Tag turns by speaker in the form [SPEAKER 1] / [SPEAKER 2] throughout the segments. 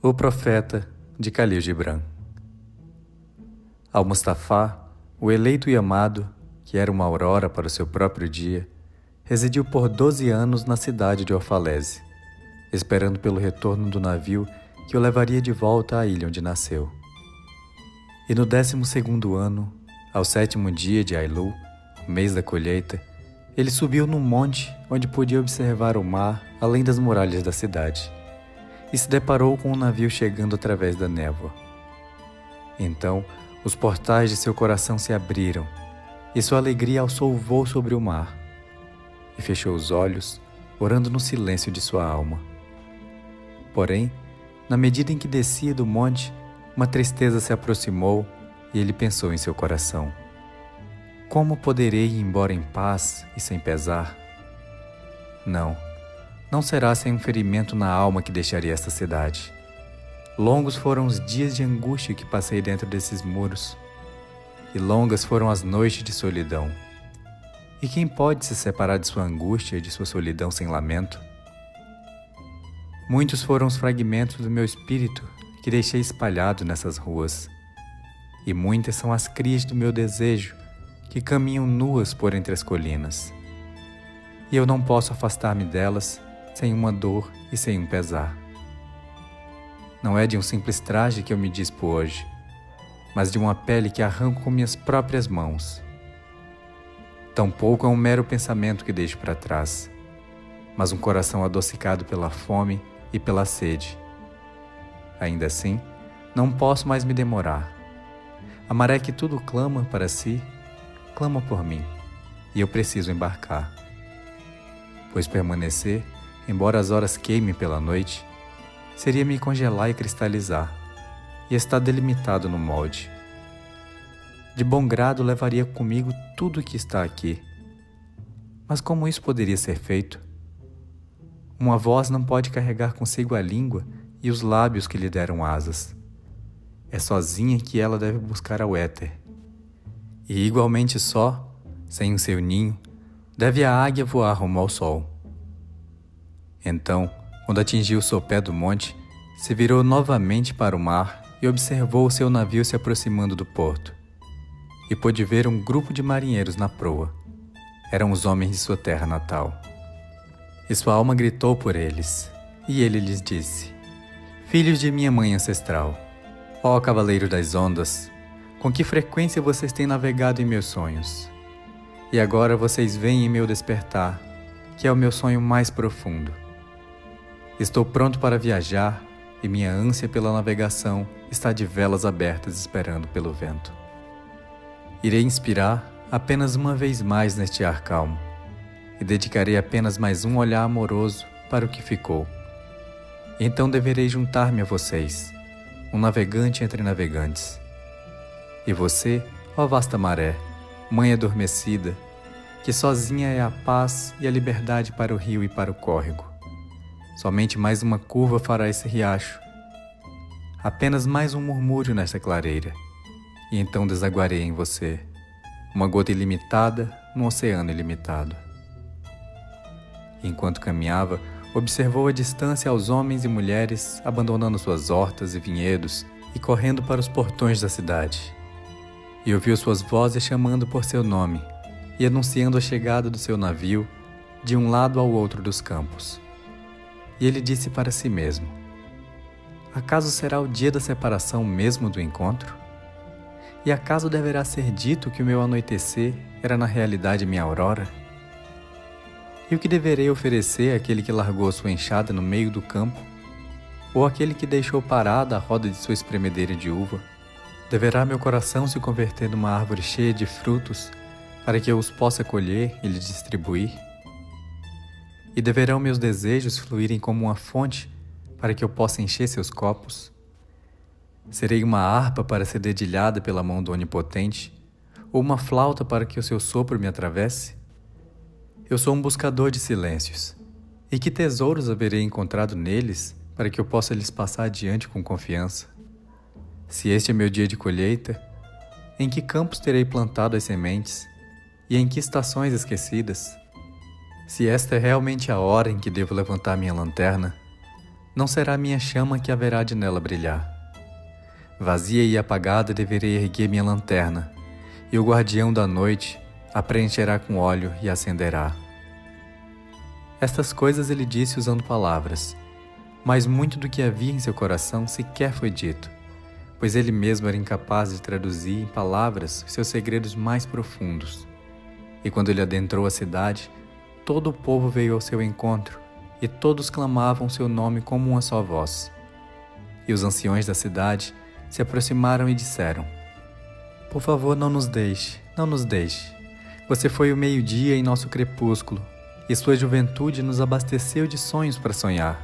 [SPEAKER 1] O Profeta de Khalil Gibran Al-Mustafa, o eleito e amado, que era uma aurora para o seu próprio dia, residiu por doze anos na cidade de Orfalese, esperando pelo retorno do navio que o levaria de volta à ilha onde nasceu. E no décimo segundo ano, ao sétimo dia de Ailu, mês da colheita, ele subiu num monte onde podia observar o mar além das muralhas da cidade e se deparou com um navio chegando através da névoa. Então, os portais de seu coração se abriram e sua alegria alçou voo sobre o mar. E fechou os olhos, orando no silêncio de sua alma. Porém, na medida em que descia do monte, uma tristeza se aproximou e ele pensou em seu coração: Como poderei ir embora em paz e sem pesar? Não não será sem um ferimento na alma que deixaria esta cidade. Longos foram os dias de angústia que passei dentro desses muros, e longas foram as noites de solidão. E quem pode se separar de sua angústia e de sua solidão sem lamento? Muitos foram os fragmentos do meu espírito que deixei espalhado nessas ruas, e muitas são as crias do meu desejo que caminham nuas por entre as colinas. E eu não posso afastar-me delas sem uma dor e sem um pesar. Não é de um simples traje que eu me dispo hoje, mas de uma pele que arranco com minhas próprias mãos. Tampouco é um mero pensamento que deixo para trás, mas um coração adocicado pela fome e pela sede. Ainda assim, não posso mais me demorar. A maré que tudo clama para si, clama por mim, e eu preciso embarcar. Pois permanecer embora as horas queimem pela noite, seria me congelar e cristalizar, e estar delimitado no molde. De bom grado levaria comigo tudo o que está aqui. Mas como isso poderia ser feito? Uma voz não pode carregar consigo a língua e os lábios que lhe deram asas. É sozinha que ela deve buscar ao éter. E igualmente só, sem o seu ninho, deve a águia voar rumo ao sol. Então, quando atingiu o sopé do monte, se virou novamente para o mar e observou o seu navio se aproximando do porto. E pôde ver um grupo de marinheiros na proa. Eram os homens de sua terra natal. E sua alma gritou por eles, e ele lhes disse: Filhos de minha mãe ancestral, ó cavaleiro das ondas, com que frequência vocês têm navegado em meus sonhos? E agora vocês veem em meu despertar, que é o meu sonho mais profundo Estou pronto para viajar e minha ânsia pela navegação está de velas abertas esperando pelo vento. Irei inspirar apenas uma vez mais neste ar calmo e dedicarei apenas mais um olhar amoroso para o que ficou. Então deverei juntar-me a vocês, um navegante entre navegantes. E você, ó vasta maré, mãe adormecida, que sozinha é a paz e a liberdade para o rio e para o córrego Somente mais uma curva fará esse riacho. Apenas mais um murmúrio nesta clareira, e então desaguarei em você, uma gota ilimitada num oceano ilimitado. Enquanto caminhava, observou a distância aos homens e mulheres abandonando suas hortas e vinhedos e correndo para os portões da cidade. E ouviu suas vozes chamando por seu nome e anunciando a chegada do seu navio de um lado ao outro dos campos. E ele disse para si mesmo: Acaso será o dia da separação mesmo do encontro? E acaso deverá ser dito que o meu anoitecer era na realidade minha aurora? E o que deverei oferecer àquele que largou sua enxada no meio do campo? Ou àquele que deixou parada a roda de sua espremedeira de uva? Deverá meu coração se converter numa árvore cheia de frutos para que eu os possa colher e lhe distribuir? E deverão meus desejos fluírem como uma fonte para que eu possa encher seus copos? Serei uma harpa para ser dedilhada pela mão do Onipotente, ou uma flauta para que o seu sopro me atravesse? Eu sou um buscador de silêncios, e que tesouros haverei encontrado neles para que eu possa lhes passar adiante com confiança? Se este é meu dia de colheita, em que campos terei plantado as sementes, e em que estações esquecidas? Se esta é realmente a hora em que devo levantar minha lanterna, não será minha chama que haverá de nela brilhar. Vazia e apagada deverei erguer minha lanterna, e o guardião da noite a preencherá com óleo e acenderá. Estas coisas ele disse usando palavras, mas muito do que havia em seu coração sequer foi dito, pois ele mesmo era incapaz de traduzir em palavras seus segredos mais profundos. E quando ele adentrou a cidade, todo o povo veio ao seu encontro, e todos clamavam seu nome como uma só voz. E os anciões da cidade se aproximaram e disseram: Por favor, não nos deixe, não nos deixe. Você foi o meio-dia em nosso crepúsculo, e sua juventude nos abasteceu de sonhos para sonhar.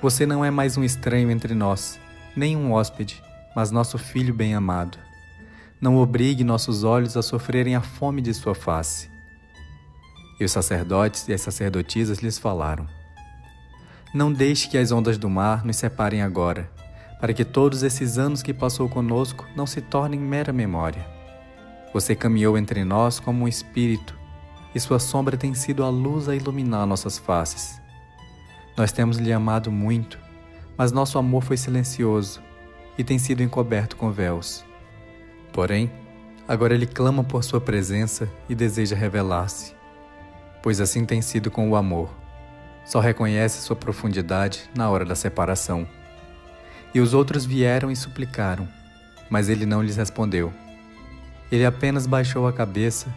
[SPEAKER 1] Você não é mais um estranho entre nós, nem um hóspede, mas nosso filho bem-amado. Não obrigue nossos olhos a sofrerem a fome de sua face. E os sacerdotes e as sacerdotisas lhes falaram: Não deixe que as ondas do mar nos separem agora, para que todos esses anos que passou conosco não se tornem mera memória. Você caminhou entre nós como um espírito, e sua sombra tem sido a luz a iluminar nossas faces. Nós temos lhe amado muito, mas nosso amor foi silencioso e tem sido encoberto com véus. Porém, agora ele clama por sua presença e deseja revelar-se, pois assim tem sido com o amor. Só reconhece sua profundidade na hora da separação. E os outros vieram e suplicaram, mas ele não lhes respondeu. Ele apenas baixou a cabeça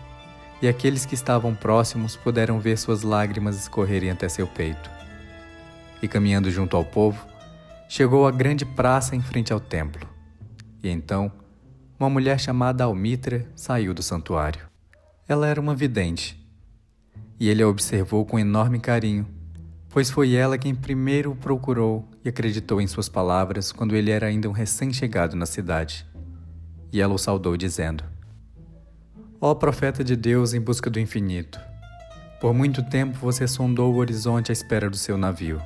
[SPEAKER 1] e aqueles que estavam próximos puderam ver suas lágrimas escorrerem até seu peito. E caminhando junto ao povo, chegou à grande praça em frente ao templo. E então, uma mulher chamada Almitra saiu do santuário. Ela era uma vidente, e ele a observou com enorme carinho, pois foi ela quem primeiro o procurou e acreditou em suas palavras quando ele era ainda um recém-chegado na cidade. E ela o saudou, dizendo: Ó profeta de Deus em busca do infinito, por muito tempo você sondou o horizonte à espera do seu navio.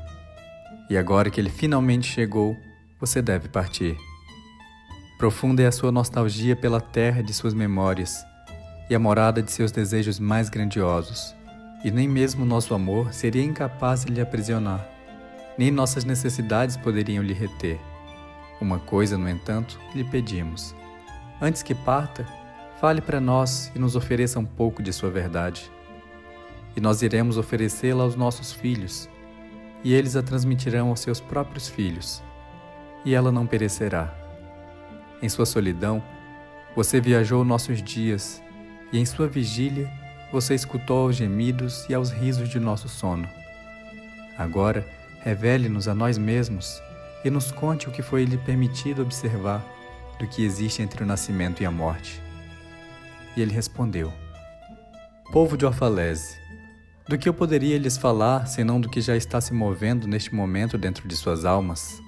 [SPEAKER 1] E agora que ele finalmente chegou, você deve partir. Profunda é a sua nostalgia pela terra de suas memórias e a morada de seus desejos mais grandiosos, e nem mesmo nosso amor seria incapaz de lhe aprisionar, nem nossas necessidades poderiam lhe reter. Uma coisa, no entanto, lhe pedimos: antes que parta, Fale para nós e nos ofereça um pouco de Sua verdade. E nós iremos oferecê-la aos nossos filhos, e eles a transmitirão aos seus próprios filhos, e ela não perecerá. Em sua solidão, você viajou nossos dias, e em sua vigília, você escutou aos gemidos e aos risos de nosso sono. Agora, revele-nos a nós mesmos e nos conte o que foi lhe permitido observar do que existe entre o nascimento e a morte. E ele respondeu: Povo de Orfalese, do que eu poderia lhes falar senão do que já está se movendo neste momento dentro de suas almas?